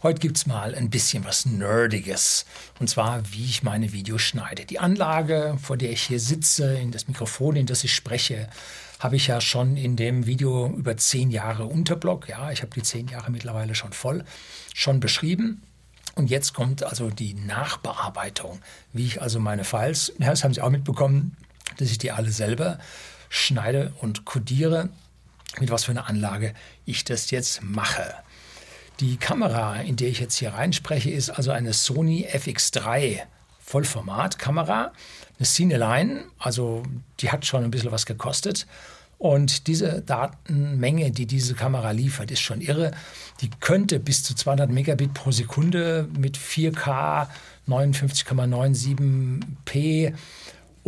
Heute gibt es mal ein bisschen was Nerdiges. Und zwar, wie ich meine Videos schneide. Die Anlage, vor der ich hier sitze, in das Mikrofon, in das ich spreche, habe ich ja schon in dem Video über zehn Jahre Unterblock. Ja, ich habe die zehn Jahre mittlerweile schon voll, schon beschrieben. Und jetzt kommt also die Nachbearbeitung, wie ich also meine Files, das haben Sie auch mitbekommen, dass ich die alle selber schneide und codiere, mit was für einer Anlage ich das jetzt mache. Die Kamera, in der ich jetzt hier reinspreche, ist also eine Sony FX3 Vollformat-Kamera, eine Cineline, also die hat schon ein bisschen was gekostet. Und diese Datenmenge, die diese Kamera liefert, ist schon irre. Die könnte bis zu 200 Megabit pro Sekunde mit 4K 59,97p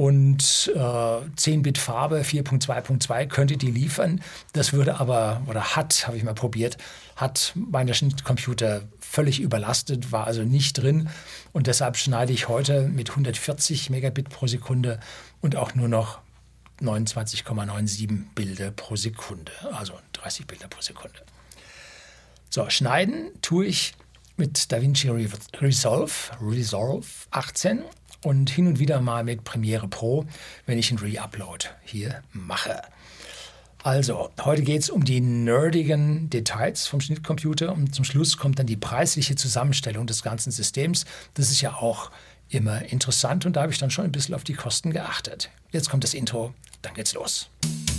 und äh, 10-Bit Farbe 4.2.2 könnte die liefern. Das würde aber, oder hat, habe ich mal probiert, hat meine Schnittcomputer völlig überlastet, war also nicht drin. Und deshalb schneide ich heute mit 140 Megabit pro Sekunde und auch nur noch 29,97 Bilder pro Sekunde, also 30 Bilder pro Sekunde. So, schneiden tue ich mit DaVinci Resolve, Resolve 18 und hin und wieder mal mit Premiere Pro, wenn ich einen Re-Upload hier mache. Also, heute geht es um die nerdigen Details vom Schnittcomputer und zum Schluss kommt dann die preisliche Zusammenstellung des ganzen Systems. Das ist ja auch immer interessant und da habe ich dann schon ein bisschen auf die Kosten geachtet. Jetzt kommt das Intro, dann geht's los. Guten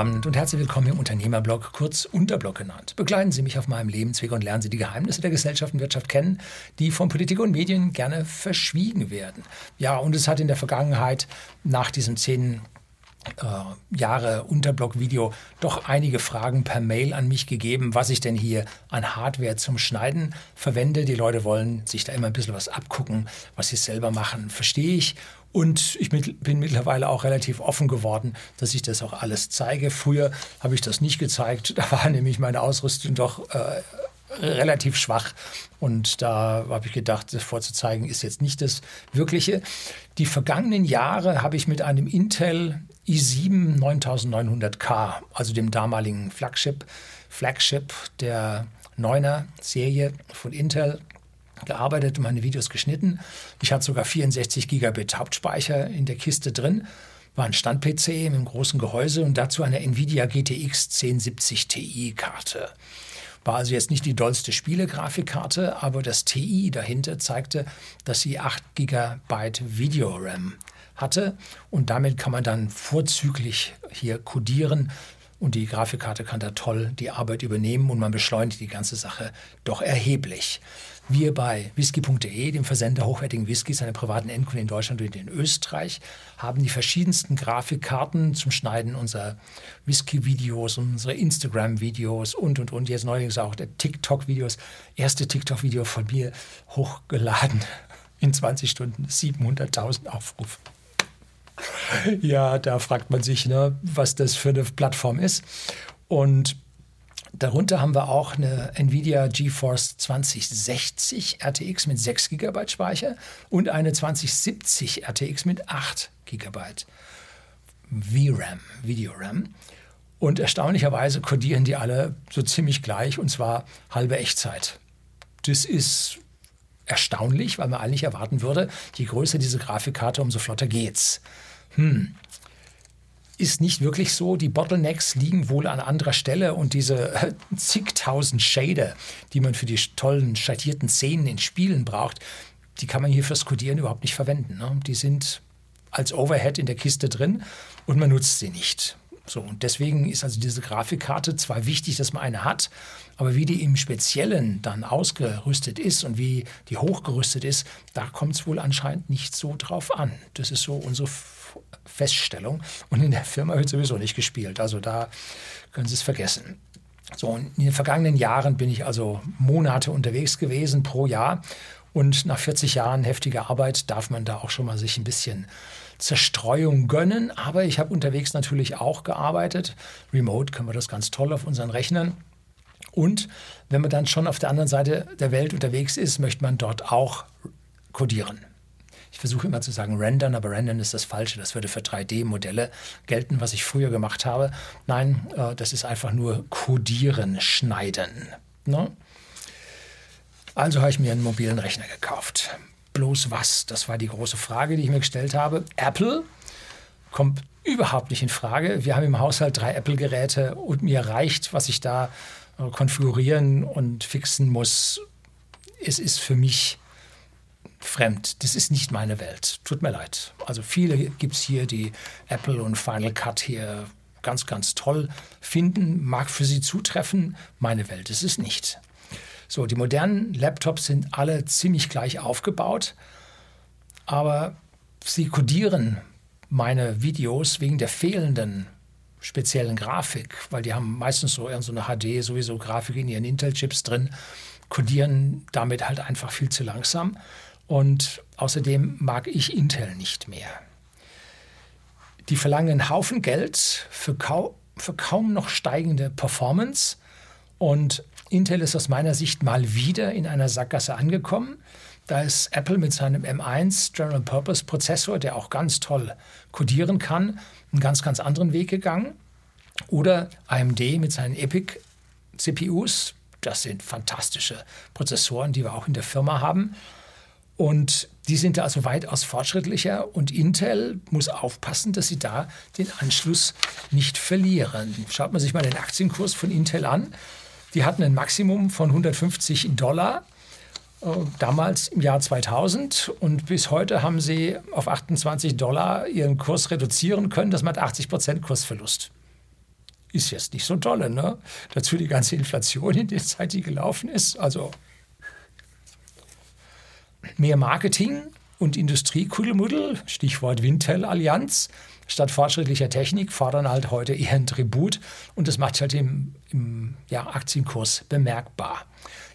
Abend und herzlich willkommen im Unternehmerblog, kurz Unterblog genannt. Begleiten Sie mich auf meinem Lebensweg und lernen Sie die Geheimnisse der Gesellschaft und Wirtschaft kennen, die von Politik und Medien gerne verschwiegen werden. Ja, und es hat in der Vergangenheit nach diesem zehn äh, Jahre Unterblog-Video doch einige Fragen per Mail an mich gegeben, was ich denn hier an Hardware zum Schneiden verwende. Die Leute wollen sich da immer ein bisschen was abgucken, was sie selber machen, verstehe ich. Und ich bin mittlerweile auch relativ offen geworden, dass ich das auch alles zeige. Früher habe ich das nicht gezeigt. Da war nämlich meine Ausrüstung doch äh, relativ schwach. Und da habe ich gedacht, das vorzuzeigen ist jetzt nicht das Wirkliche. Die vergangenen Jahre habe ich mit einem Intel i7 9900K, also dem damaligen Flagship, Flagship der 9er Serie von Intel, gearbeitet meine Videos geschnitten. Ich hatte sogar 64 Gigabit Hauptspeicher in der Kiste drin. War ein Stand-PC mit einem großen Gehäuse und dazu eine Nvidia GTX 1070 Ti-Karte. War also jetzt nicht die dollste Spielegrafikkarte, aber das TI dahinter zeigte, dass sie 8 GB Video-RAM hatte und damit kann man dann vorzüglich hier codieren und die Grafikkarte kann da toll die Arbeit übernehmen und man beschleunigt die ganze Sache doch erheblich. Wir bei whisky.de, dem Versender hochwertigen Whiskys, einer privaten Endkunden in Deutschland und in Österreich, haben die verschiedensten Grafikkarten zum Schneiden unserer Whisky-Videos, unserer Instagram-Videos und, und, und. Jetzt neuerdings auch der TikTok-Videos. Erste TikTok-Video von mir hochgeladen in 20 Stunden, 700.000 Aufrufe. Ja, da fragt man sich, ne, was das für eine Plattform ist. Und Darunter haben wir auch eine Nvidia GeForce 2060 RTX mit 6 GB Speicher und eine 2070 RTX mit 8 GB VRAM, Video-RAM. Und erstaunlicherweise codieren die alle so ziemlich gleich und zwar halbe Echtzeit. Das ist erstaunlich, weil man eigentlich erwarten würde, je größer diese Grafikkarte, umso flotter geht's. Hm, ist nicht wirklich so. Die Bottlenecks liegen wohl an anderer Stelle und diese äh, zigtausend Shader, die man für die tollen schattierten Szenen in Spielen braucht, die kann man hier fürs Codieren überhaupt nicht verwenden. Ne? Die sind als Overhead in der Kiste drin und man nutzt sie nicht. So, und deswegen ist also diese Grafikkarte zwar wichtig, dass man eine hat, aber wie die im Speziellen dann ausgerüstet ist und wie die hochgerüstet ist, da kommt es wohl anscheinend nicht so drauf an. Das ist so unsere Feststellung. Und in der Firma wird sowieso nicht gespielt. Also da können Sie es vergessen. So, in den vergangenen Jahren bin ich also Monate unterwegs gewesen pro Jahr. Und nach 40 Jahren heftiger Arbeit darf man da auch schon mal sich ein bisschen Zerstreuung gönnen. Aber ich habe unterwegs natürlich auch gearbeitet. Remote können wir das ganz toll auf unseren Rechnern. Und wenn man dann schon auf der anderen Seite der Welt unterwegs ist, möchte man dort auch codieren. Ich versuche immer zu sagen rendern, aber rendern ist das Falsche. Das würde für 3D-Modelle gelten, was ich früher gemacht habe. Nein, äh, das ist einfach nur codieren, schneiden. Ne? Also habe ich mir einen mobilen Rechner gekauft. Bloß was? Das war die große Frage, die ich mir gestellt habe. Apple kommt überhaupt nicht in Frage. Wir haben im Haushalt drei Apple-Geräte und mir reicht, was ich da äh, konfigurieren und fixen muss. Es ist für mich fremd. Das ist nicht meine Welt. Tut mir leid. Also viele gibt es hier, die Apple und Final Cut hier ganz, ganz toll finden, mag für sie zutreffen. Meine Welt ist es nicht. So, die modernen Laptops sind alle ziemlich gleich aufgebaut, aber sie kodieren meine Videos wegen der fehlenden speziellen Grafik, weil die haben meistens so, eine HD sowieso Grafik in ihren Intel-Chips drin, kodieren damit halt einfach viel zu langsam. Und außerdem mag ich Intel nicht mehr. Die verlangen einen Haufen Geld für, kau für kaum noch steigende Performance und Intel ist aus meiner Sicht mal wieder in einer Sackgasse angekommen. Da ist Apple mit seinem M1 General Purpose Prozessor, der auch ganz toll codieren kann, einen ganz, ganz anderen Weg gegangen. Oder AMD mit seinen Epic CPUs. Das sind fantastische Prozessoren, die wir auch in der Firma haben. Und die sind da also weitaus fortschrittlicher und Intel muss aufpassen, dass sie da den Anschluss nicht verlieren. Schaut man sich mal den Aktienkurs von Intel an. Die hatten ein Maximum von 150 Dollar äh, damals im Jahr 2000 und bis heute haben sie auf 28 Dollar ihren Kurs reduzieren können. Das macht 80 Prozent Kursverlust. Ist jetzt nicht so toll, ne? Dazu die ganze Inflation in der Zeit, die gelaufen ist. Also mehr Marketing und Industriekuddelmuddel, Stichwort Wintel-Allianz, statt fortschrittlicher Technik fordern halt heute eher ein Tribut und das macht sich halt im, im ja, Aktienkurs bemerkbar.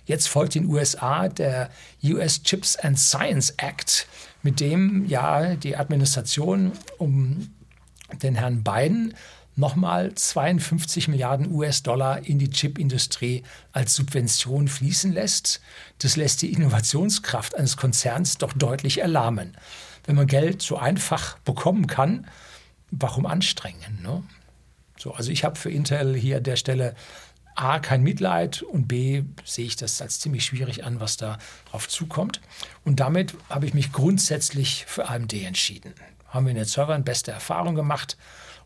Jetzt folgt in den USA der US Chips and Science Act, mit dem ja die Administration um den Herrn Biden nochmal 52 Milliarden US-Dollar in die Chipindustrie als Subvention fließen lässt. Das lässt die Innovationskraft eines Konzerns doch deutlich erlahmen. Wenn man Geld so einfach bekommen kann, warum anstrengen? Ne? So, also ich habe für Intel hier an der Stelle A, kein Mitleid und B, sehe ich das als ziemlich schwierig an, was da drauf zukommt. Und damit habe ich mich grundsätzlich für AMD entschieden. Haben wir in den Servern beste Erfahrung gemacht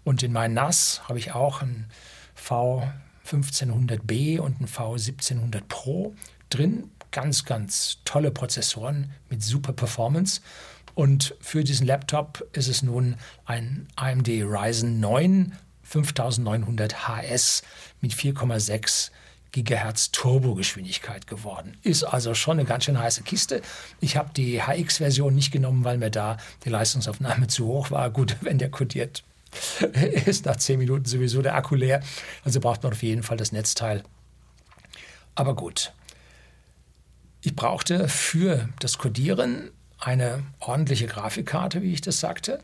und in meinen NAS habe ich auch ein V1500B und ein V1700 Pro drin. Ganz, ganz tolle Prozessoren mit super Performance. Und für diesen Laptop ist es nun ein AMD Ryzen 9 5900 HS mit 4,6 Gigahertz Turbogeschwindigkeit geworden. Ist also schon eine ganz schön heiße Kiste. Ich habe die HX-Version nicht genommen, weil mir da die Leistungsaufnahme zu hoch war. Gut, wenn der kodiert, ist nach 10 Minuten sowieso der Akku leer. Also braucht man auf jeden Fall das Netzteil. Aber gut. Ich brauchte für das Codieren eine ordentliche Grafikkarte, wie ich das sagte.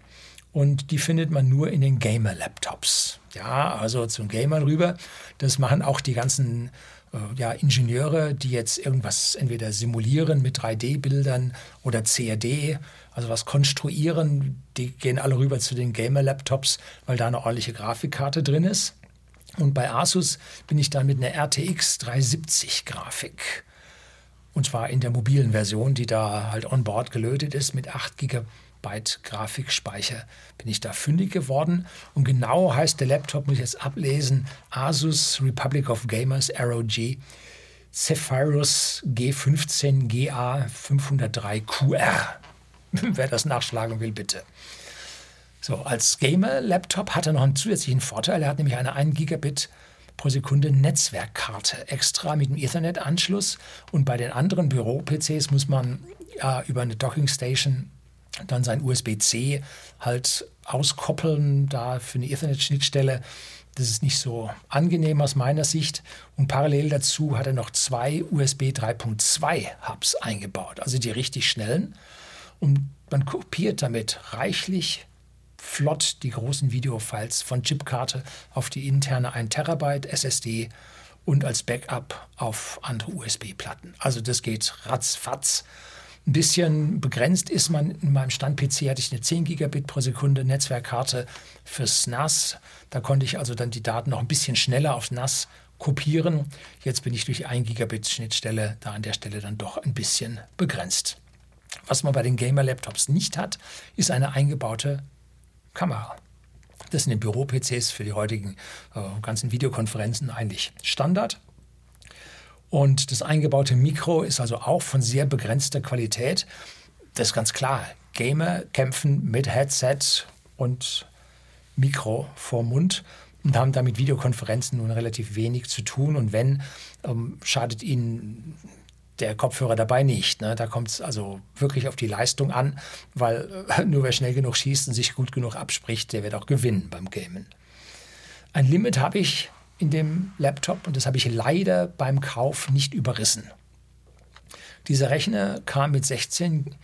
Und die findet man nur in den Gamer-Laptops. Ja, also zum Gamern rüber. Das machen auch die ganzen äh, ja, Ingenieure, die jetzt irgendwas entweder simulieren mit 3D-Bildern oder CAD, also was konstruieren. Die gehen alle rüber zu den Gamer-Laptops, weil da eine ordentliche Grafikkarte drin ist. Und bei Asus bin ich dann mit einer RTX 370 Grafik und zwar in der mobilen Version, die da halt on board gelötet ist mit 8 GB Grafikspeicher. Bin ich da fündig geworden. Und genau heißt der Laptop, muss ich jetzt ablesen, Asus Republic of Gamers ROG Zephyrus G15 GA 503 QR. Wer das nachschlagen will, bitte. So, als Gamer-Laptop hat er noch einen zusätzlichen Vorteil. Er hat nämlich eine 1 Gigabit pro Sekunde Netzwerkkarte extra mit dem Ethernet-Anschluss. Und bei den anderen Büro-PCs muss man ja, über eine Docking-Station dann sein USB-C halt auskoppeln, da für eine Ethernet-Schnittstelle. Das ist nicht so angenehm aus meiner Sicht. Und parallel dazu hat er noch zwei USB 3.2 Hubs eingebaut, also die richtig schnellen. Und man kopiert damit reichlich flott die großen Videofiles von Chipkarte auf die interne 1 Terabyte SSD und als Backup auf andere USB-Platten. Also das geht ratzfatz. Ein bisschen begrenzt ist man. In meinem Stand-PC hatte ich eine 10 Gigabit pro Sekunde Netzwerkkarte fürs NAS. Da konnte ich also dann die Daten noch ein bisschen schneller aufs NAS kopieren. Jetzt bin ich durch 1 Gigabit Schnittstelle da an der Stelle dann doch ein bisschen begrenzt. Was man bei den Gamer-Laptops nicht hat, ist eine eingebaute Kamera. Das sind in Büro-PCs für die heutigen äh, ganzen Videokonferenzen eigentlich Standard. Und das eingebaute Mikro ist also auch von sehr begrenzter Qualität. Das ist ganz klar. Gamer kämpfen mit Headset und Mikro vor Mund und haben damit Videokonferenzen nun relativ wenig zu tun. Und wenn, ähm, schadet ihnen der Kopfhörer dabei nicht. Ne? Da kommt es also wirklich auf die Leistung an, weil äh, nur wer schnell genug schießt und sich gut genug abspricht, der wird auch gewinnen beim Gamen. Ein Limit habe ich in dem Laptop und das habe ich leider beim Kauf nicht überrissen. Dieser Rechner kam mit 16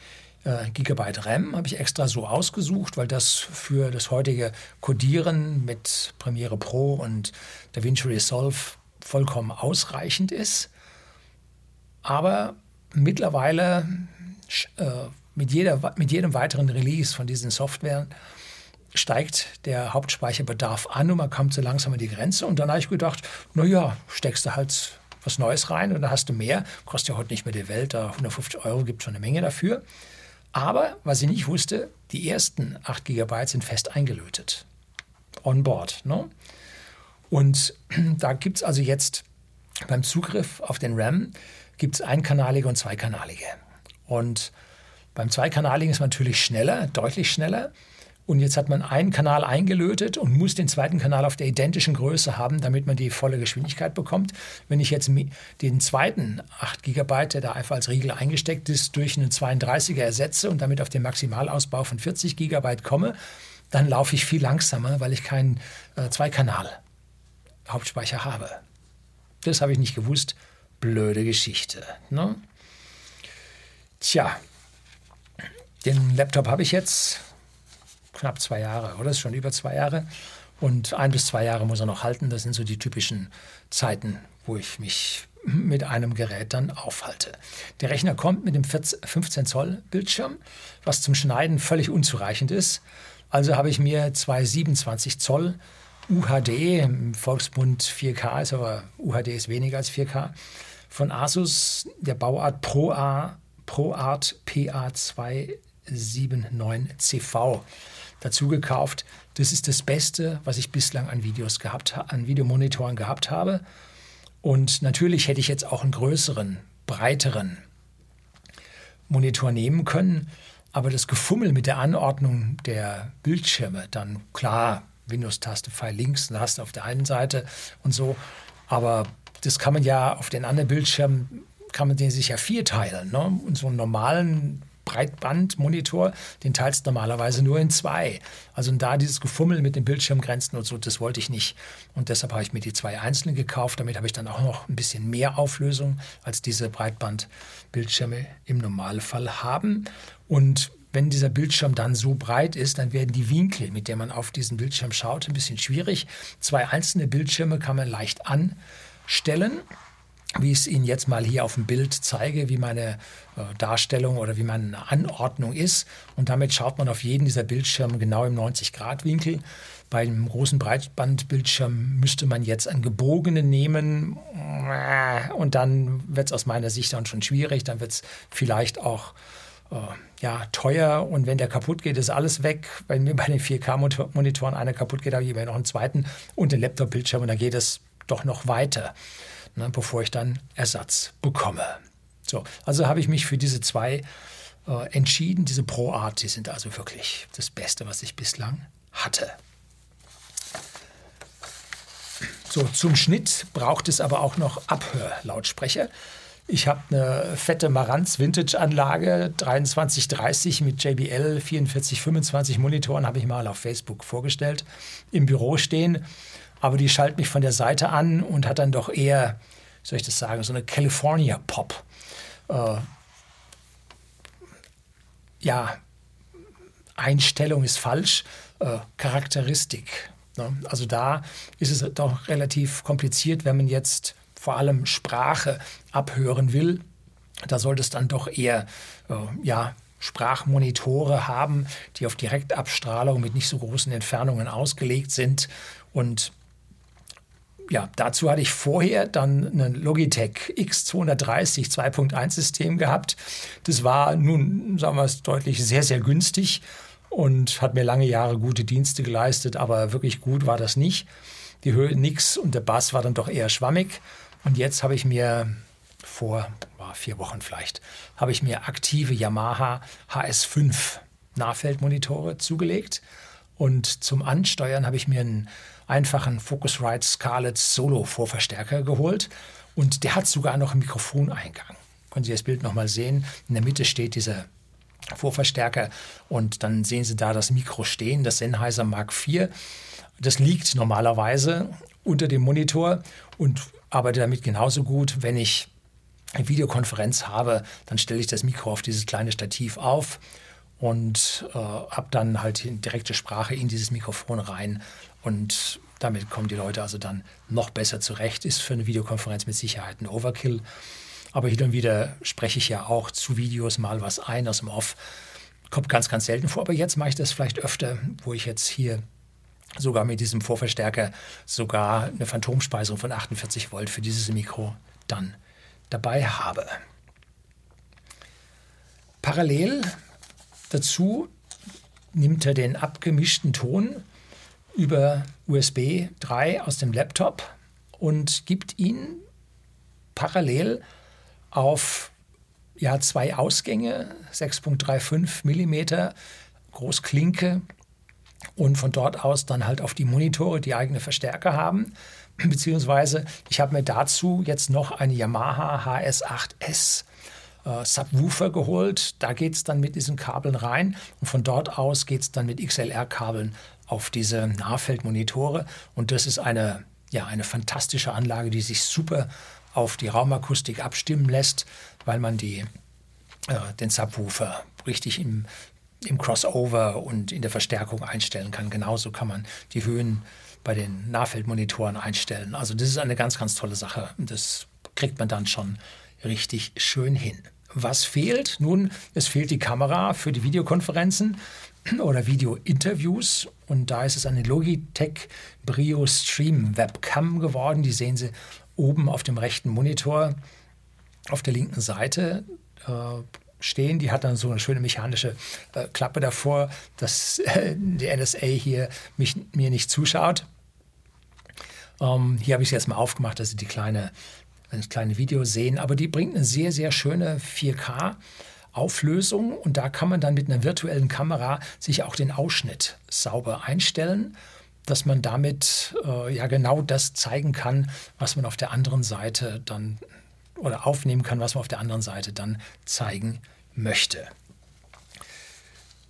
äh, Gigabyte RAM, habe ich extra so ausgesucht, weil das für das heutige Codieren mit Premiere Pro und DaVinci Resolve vollkommen ausreichend ist. Aber mittlerweile äh, mit, jeder, mit jedem weiteren Release von diesen Softwaren steigt der Hauptspeicherbedarf an und man kommt so langsam an die Grenze. Und dann habe ich gedacht, naja, steckst du halt was Neues rein und dann hast du mehr. Kostet ja heute nicht mehr die Welt, da 150 Euro gibt schon eine Menge dafür. Aber was ich nicht wusste, die ersten 8 GB sind fest eingelötet. On board. Ne? Und da gibt es also jetzt beim Zugriff auf den RAM gibt es einkanalige und zweikanalige. Und beim zweikanaligen ist man natürlich schneller, deutlich schneller. Und jetzt hat man einen Kanal eingelötet und muss den zweiten Kanal auf der identischen Größe haben, damit man die volle Geschwindigkeit bekommt. Wenn ich jetzt den zweiten 8 GB, der da einfach als Riegel eingesteckt ist, durch einen 32er ersetze und damit auf den Maximalausbau von 40 GB komme, dann laufe ich viel langsamer, weil ich keinen äh, Zweikanal-Hauptspeicher habe. Das habe ich nicht gewusst. Blöde Geschichte. Ne? Tja, den Laptop habe ich jetzt knapp zwei Jahre, oder? Ist schon über zwei Jahre. Und ein bis zwei Jahre muss er noch halten. Das sind so die typischen Zeiten, wo ich mich mit einem Gerät dann aufhalte. Der Rechner kommt mit dem 15 Zoll Bildschirm, was zum Schneiden völlig unzureichend ist. Also habe ich mir zwei 27 Zoll UHD, im Volksmund 4K ist aber UHD ist weniger als 4K, von Asus der Bauart ProA, ProArt PA279CV dazu gekauft. Das ist das Beste, was ich bislang an Videos gehabt, an Videomonitoren gehabt habe. Und natürlich hätte ich jetzt auch einen größeren, breiteren Monitor nehmen können. Aber das Gefummel mit der Anordnung der Bildschirme, dann klar, Windows-Taste, Pfeil links, du auf der einen Seite und so. Aber das kann man ja auf den anderen Bildschirmen, kann man den sich ja vierteilen. Ne? Und so einen normalen Breitbandmonitor, den teilst du normalerweise nur in zwei. Also da dieses Gefummel mit den Bildschirmgrenzen und so, das wollte ich nicht. Und deshalb habe ich mir die zwei einzelnen gekauft. Damit habe ich dann auch noch ein bisschen mehr Auflösung, als diese Breitbandbildschirme im Normalfall haben. Und wenn dieser Bildschirm dann so breit ist, dann werden die Winkel, mit denen man auf diesen Bildschirm schaut, ein bisschen schwierig. Zwei einzelne Bildschirme kann man leicht anstellen wie ich es Ihnen jetzt mal hier auf dem Bild zeige, wie meine äh, Darstellung oder wie meine Anordnung ist. Und damit schaut man auf jeden dieser Bildschirme genau im 90-Grad-Winkel. Bei einem großen Breitbandbildschirm müsste man jetzt einen gebogenen nehmen und dann wird es aus meiner Sicht dann schon schwierig. Dann wird es vielleicht auch äh, ja, teuer und wenn der kaputt geht, ist alles weg. Wenn mir bei den 4K-Monitoren einer kaputt geht, habe ich immer noch einen zweiten und den Laptop-Bildschirm und dann geht es doch noch weiter ne, bevor ich dann Ersatz bekomme. So, also habe ich mich für diese zwei äh, entschieden. Diese Pro Art, die sind also wirklich das Beste, was ich bislang hatte. So, zum Schnitt braucht es aber auch noch Abhörlautsprecher. Ich habe eine fette Marantz Vintage Anlage 2330 mit JBL 4425 Monitoren habe ich mal auf Facebook vorgestellt im Büro stehen aber die schaltet mich von der Seite an und hat dann doch eher, wie soll ich das sagen, so eine California Pop. Äh, ja, Einstellung ist falsch, äh, Charakteristik. Ne? Also da ist es doch relativ kompliziert, wenn man jetzt vor allem Sprache abhören will. Da sollte es dann doch eher äh, ja, Sprachmonitore haben, die auf Direktabstrahlung mit nicht so großen Entfernungen ausgelegt sind. Und ja, dazu hatte ich vorher dann ein Logitech X230 2.1 System gehabt. Das war nun, sagen wir es deutlich, sehr, sehr günstig und hat mir lange Jahre gute Dienste geleistet, aber wirklich gut war das nicht. Die Höhe nix und der Bass war dann doch eher schwammig. Und jetzt habe ich mir vor vier Wochen vielleicht, habe ich mir aktive Yamaha HS5 Nahfeldmonitore zugelegt. Und zum Ansteuern habe ich mir einen einfachen Focusrite Scarlett Solo Vorverstärker geholt. Und der hat sogar noch einen Mikrofoneingang. Können Sie das Bild nochmal sehen? In der Mitte steht dieser Vorverstärker und dann sehen Sie da das Mikro stehen, das Sennheiser Mark IV. Das liegt normalerweise unter dem Monitor und arbeitet damit genauso gut, wenn ich eine Videokonferenz habe, dann stelle ich das Mikro auf dieses kleine Stativ auf und äh, habe dann halt direkte Sprache in dieses Mikrofon rein und damit kommen die Leute also dann noch besser zurecht. Ist für eine Videokonferenz mit Sicherheit ein Overkill. Aber hin und wieder spreche ich ja auch zu Videos mal was ein aus dem Off. Kommt ganz, ganz selten vor, aber jetzt mache ich das vielleicht öfter, wo ich jetzt hier sogar mit diesem Vorverstärker sogar eine Phantomspeisung von 48 Volt für dieses Mikro dann dabei habe. Parallel dazu nimmt er den abgemischten Ton über USB 3 aus dem Laptop und gibt ihn parallel auf ja, zwei Ausgänge, 6.35 mm, Großklinke und von dort aus dann halt auf die Monitore, die eigene Verstärker haben. Beziehungsweise ich habe mir dazu jetzt noch eine Yamaha HS8S äh, Subwoofer geholt. Da geht es dann mit diesen Kabeln rein und von dort aus geht es dann mit XLR-Kabeln auf diese Nahfeldmonitore. Und das ist eine, ja, eine fantastische Anlage, die sich super auf die Raumakustik abstimmen lässt, weil man die, äh, den Subwoofer richtig im, im Crossover und in der Verstärkung einstellen kann. Genauso kann man die Höhen bei den Nahfeldmonitoren einstellen. Also das ist eine ganz, ganz tolle Sache. Das kriegt man dann schon richtig schön hin. Was fehlt? Nun, es fehlt die Kamera für die Videokonferenzen oder Video-Interviews. Und da ist es eine Logitech Brio Stream Webcam geworden. Die sehen Sie oben auf dem rechten Monitor auf der linken Seite äh, stehen. Die hat dann so eine schöne mechanische äh, Klappe davor, dass äh, die NSA hier mich, mir nicht zuschaut. Ähm, hier habe ich es jetzt mal aufgemacht, dass Sie die kleine, das kleine Video sehen. Aber die bringt eine sehr, sehr schöne 4K. Auflösung und da kann man dann mit einer virtuellen Kamera sich auch den Ausschnitt sauber einstellen, dass man damit äh, ja genau das zeigen kann, was man auf der anderen Seite dann oder aufnehmen kann, was man auf der anderen Seite dann zeigen möchte.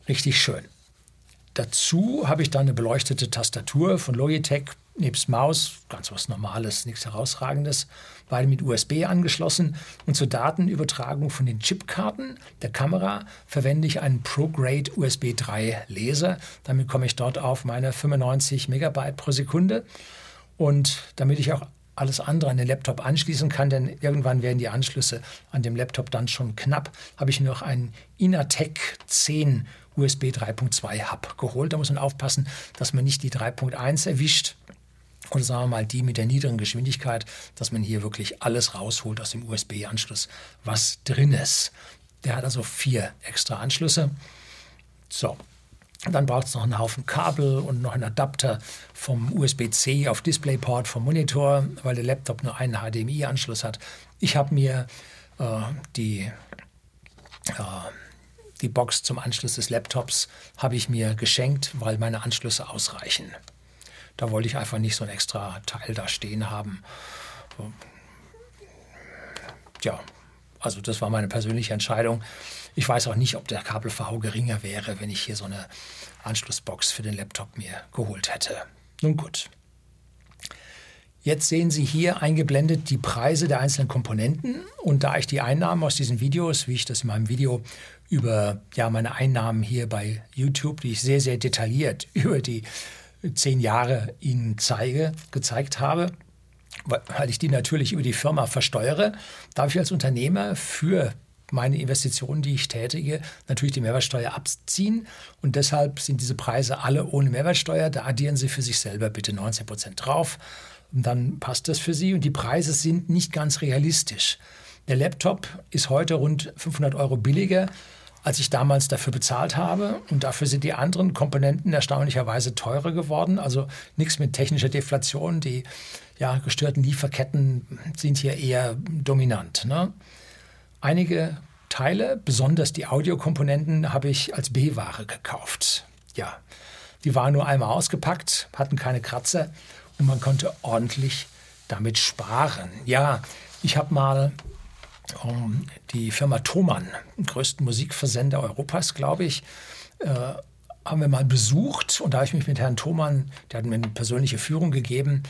Richtig schön. Dazu habe ich dann eine beleuchtete Tastatur von Logitech nebst Maus, ganz was Normales, nichts Herausragendes, beide mit USB angeschlossen. Und zur Datenübertragung von den Chipkarten der Kamera verwende ich einen ProGrade USB 3 Laser. Damit komme ich dort auf meine 95 Megabyte pro Sekunde. Und damit ich auch alles andere an den Laptop anschließen kann, denn irgendwann werden die Anschlüsse an dem Laptop dann schon knapp, habe ich noch einen Inatec 10 USB 3.2 Hub geholt. Da muss man aufpassen, dass man nicht die 3.1 erwischt oder sagen wir mal die mit der niedrigen Geschwindigkeit, dass man hier wirklich alles rausholt aus dem USB-Anschluss, was drin ist. Der hat also vier extra Anschlüsse. So, dann braucht es noch einen Haufen Kabel und noch einen Adapter vom USB-C auf DisplayPort vom Monitor, weil der Laptop nur einen HDMI-Anschluss hat. Ich habe mir äh, die, äh, die Box zum Anschluss des Laptops ich mir geschenkt, weil meine Anschlüsse ausreichen. Da wollte ich einfach nicht so ein extra Teil da stehen haben. Ja, also das war meine persönliche Entscheidung. Ich weiß auch nicht, ob der Kabel-VH geringer wäre, wenn ich hier so eine Anschlussbox für den Laptop mir geholt hätte. Nun gut. Jetzt sehen Sie hier eingeblendet die Preise der einzelnen Komponenten. Und da ich die Einnahmen aus diesen Videos, wie ich das in meinem Video über ja, meine Einnahmen hier bei YouTube, die ich sehr, sehr detailliert über die zehn Jahre Ihnen zeige, gezeigt habe, weil ich die natürlich über die Firma versteuere, darf ich als Unternehmer für meine Investitionen, die ich tätige, natürlich die Mehrwertsteuer abziehen. Und deshalb sind diese Preise alle ohne Mehrwertsteuer. Da addieren Sie für sich selber bitte 19 Prozent drauf. Und dann passt das für Sie. Und die Preise sind nicht ganz realistisch. Der Laptop ist heute rund 500 Euro billiger, als ich damals dafür bezahlt habe. Und dafür sind die anderen Komponenten erstaunlicherweise teurer geworden. Also nichts mit technischer Deflation. Die ja, gestörten Lieferketten sind hier eher dominant. Ne? Einige Teile, besonders die Audiokomponenten, habe ich als B-Ware gekauft. Ja, die waren nur einmal ausgepackt, hatten keine Kratzer und man konnte ordentlich damit sparen. Ja, ich habe mal um, die Firma Thomann, größten Musikversender Europas, glaube ich, äh, haben wir mal besucht und da habe ich mich mit Herrn Thomann, der hat mir eine persönliche Führung gegeben,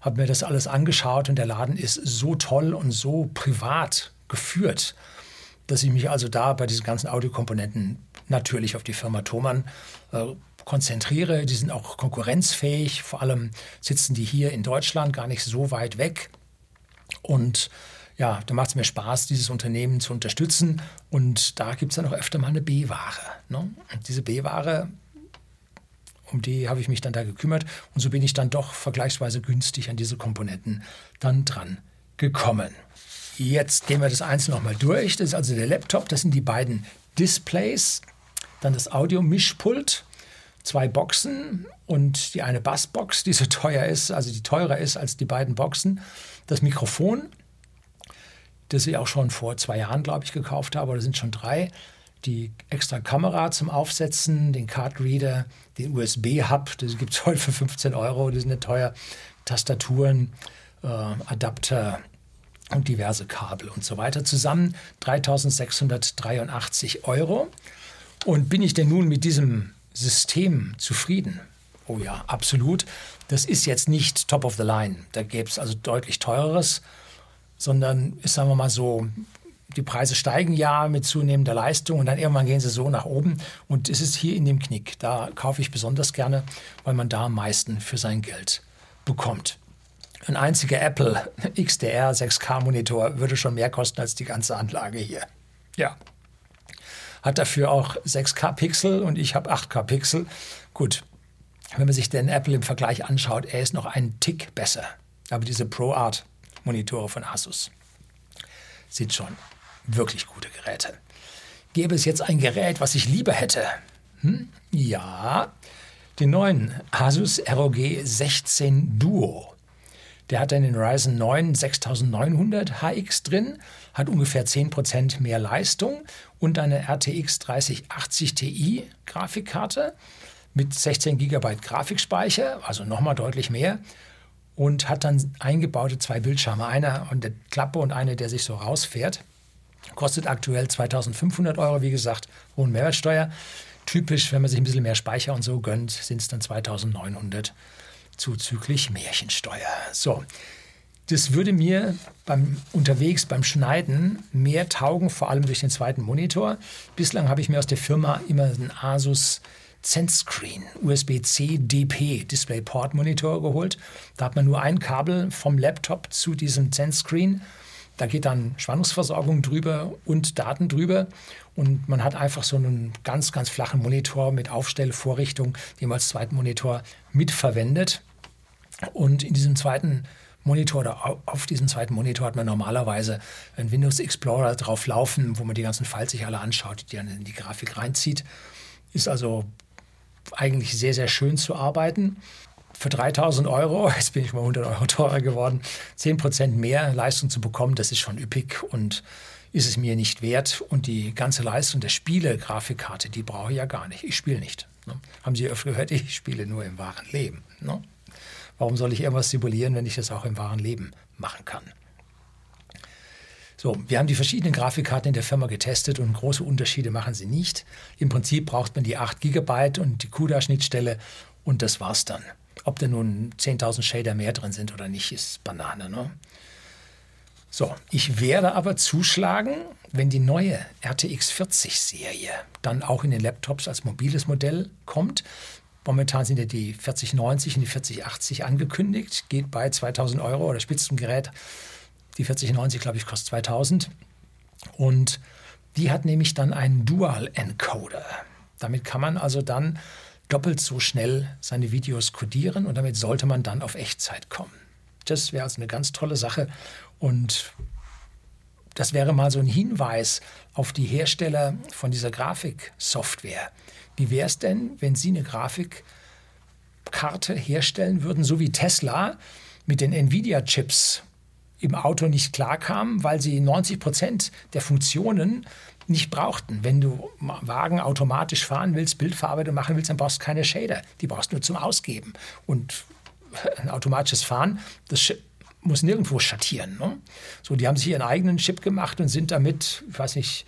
habe mir das alles angeschaut und der Laden ist so toll und so privat geführt, dass ich mich also da bei diesen ganzen Audiokomponenten natürlich auf die Firma Thomann äh, konzentriere. Die sind auch konkurrenzfähig. Vor allem sitzen die hier in Deutschland gar nicht so weit weg. Und ja, da macht es mir Spaß, dieses Unternehmen zu unterstützen. Und da gibt es dann auch öfter mal eine B-Ware. Ne? Diese B-Ware, um die habe ich mich dann da gekümmert. Und so bin ich dann doch vergleichsweise günstig an diese Komponenten dann dran gekommen. Jetzt gehen wir das einzeln nochmal durch. Das ist also der Laptop, das sind die beiden Displays, dann das Audio-Mischpult, zwei Boxen und die eine Bassbox, die so teuer ist, also die teurer ist als die beiden Boxen, das Mikrofon, das ich auch schon vor zwei Jahren, glaube ich, gekauft habe, oder sind schon drei, die extra Kamera zum Aufsetzen, den Card Reader, den USB-Hub, das gibt es heute für 15 Euro, die sind nicht teuer, Tastaturen, äh, Adapter, und diverse Kabel und so weiter. Zusammen 3683 Euro. Und bin ich denn nun mit diesem System zufrieden? Oh ja, absolut. Das ist jetzt nicht top of the line. Da gäbe es also deutlich teureres, sondern ist, sagen wir mal so, die Preise steigen ja mit zunehmender Leistung und dann irgendwann gehen sie so nach oben. Und es ist hier in dem Knick. Da kaufe ich besonders gerne, weil man da am meisten für sein Geld bekommt. Ein einziger Apple XDR 6K Monitor würde schon mehr kosten als die ganze Anlage hier. Ja. Hat dafür auch 6K Pixel und ich habe 8K Pixel. Gut, wenn man sich den Apple im Vergleich anschaut, er ist noch einen Tick besser. Aber diese ProArt Monitore von Asus sind schon wirklich gute Geräte. Gäbe es jetzt ein Gerät, was ich lieber hätte? Hm? Ja, den neuen Asus ROG 16 Duo. Der hat den Ryzen 9 6900 HX drin, hat ungefähr 10% mehr Leistung und eine RTX 3080 Ti Grafikkarte mit 16 GB Grafikspeicher, also nochmal deutlich mehr. Und hat dann eingebaute zwei Bildschirme, einer an der Klappe und einer, der sich so rausfährt. Kostet aktuell 2500 Euro, wie gesagt, ohne Mehrwertsteuer. Typisch, wenn man sich ein bisschen mehr Speicher und so gönnt, sind es dann 2900 Euro zuzüglich Märchensteuer. So, das würde mir beim unterwegs beim Schneiden mehr taugen, vor allem durch den zweiten Monitor. Bislang habe ich mir aus der Firma immer einen Asus ZenScreen USB-C DP DisplayPort Monitor geholt. Da hat man nur ein Kabel vom Laptop zu diesem ZenScreen. Da geht dann Spannungsversorgung drüber und Daten drüber. Und man hat einfach so einen ganz, ganz flachen Monitor mit Aufstellvorrichtung, den man als zweiten Monitor mitverwendet. Und in diesem zweiten Monitor oder auf diesem zweiten Monitor hat man normalerweise einen Windows Explorer drauf laufen, wo man die ganzen Files sich alle anschaut, die dann in die Grafik reinzieht. Ist also eigentlich sehr, sehr schön zu arbeiten. Für 3000 Euro, jetzt bin ich mal 100 Euro teurer geworden, 10% mehr Leistung zu bekommen, das ist schon üppig und ist es mir nicht wert. Und die ganze Leistung der Spiele-Grafikkarte, die brauche ich ja gar nicht. Ich spiele nicht. Ne? Haben Sie öfter gehört, ich spiele nur im wahren Leben. Ne? Warum soll ich irgendwas simulieren, wenn ich das auch im wahren Leben machen kann? So, wir haben die verschiedenen Grafikkarten in der Firma getestet und große Unterschiede machen sie nicht. Im Prinzip braucht man die 8 GB und die CUDA-Schnittstelle und das war's dann. Ob da nun 10.000 Shader mehr drin sind oder nicht, ist Banane. Ne? So, ich werde aber zuschlagen, wenn die neue RTX 40-Serie dann auch in den Laptops als mobiles Modell kommt, Momentan sind ja die 4090 und die 4080 angekündigt, geht bei 2000 Euro oder Spitzengerät. Die 4090, glaube ich, kostet 2000. Und die hat nämlich dann einen Dual Encoder. Damit kann man also dann doppelt so schnell seine Videos codieren und damit sollte man dann auf Echtzeit kommen. Das wäre also eine ganz tolle Sache und das wäre mal so ein Hinweis auf die Hersteller von dieser Grafiksoftware. Wie wäre es denn, wenn Sie eine Grafikkarte herstellen würden, so wie Tesla mit den Nvidia-Chips im Auto nicht klarkam, weil sie 90 Prozent der Funktionen nicht brauchten. Wenn du Wagen automatisch fahren willst, Bildverarbeitung machen willst, dann brauchst du keine Shader. Die brauchst du nur zum Ausgeben. Und ein automatisches Fahren, das muss nirgendwo schattieren. Ne? So, die haben sich ihren eigenen Chip gemacht und sind damit, ich weiß nicht,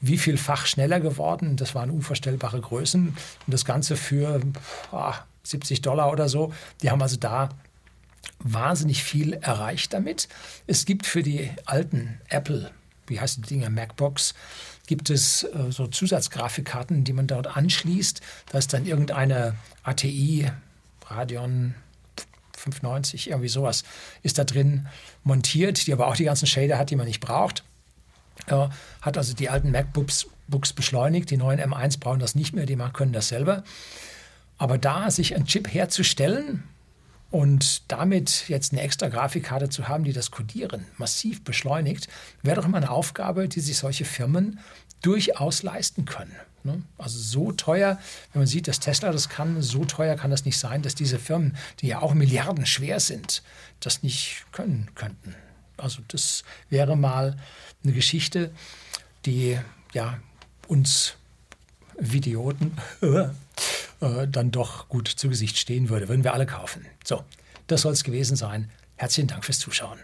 wie vielfach schneller geworden. Das waren unvorstellbare Größen. Und das Ganze für oh, 70 Dollar oder so. Die haben also da wahnsinnig viel erreicht damit. Es gibt für die alten Apple, wie heißen die Dinger, MacBooks, gibt es äh, so Zusatzgrafikkarten, die man dort anschließt. Da ist dann irgendeine ATI, Radeon 590, irgendwie sowas, ist da drin montiert, die aber auch die ganzen Shader hat, die man nicht braucht. Äh, hat also die alten MacBooks Books beschleunigt, die neuen M1 brauchen das nicht mehr, die können das selber. Aber da sich ein Chip herzustellen, und damit jetzt eine extra Grafikkarte zu haben, die das Codieren massiv beschleunigt, wäre doch immer eine Aufgabe, die sich solche Firmen durchaus leisten können. Ne? Also so teuer, wenn man sieht, dass Tesla das kann, so teuer kann das nicht sein, dass diese Firmen, die ja auch Milliarden schwer sind, das nicht können könnten. Also das wäre mal eine Geschichte, die ja uns Videoten Äh, dann doch gut zu Gesicht stehen würde. Würden wir alle kaufen. So, das soll es gewesen sein. Herzlichen Dank fürs Zuschauen.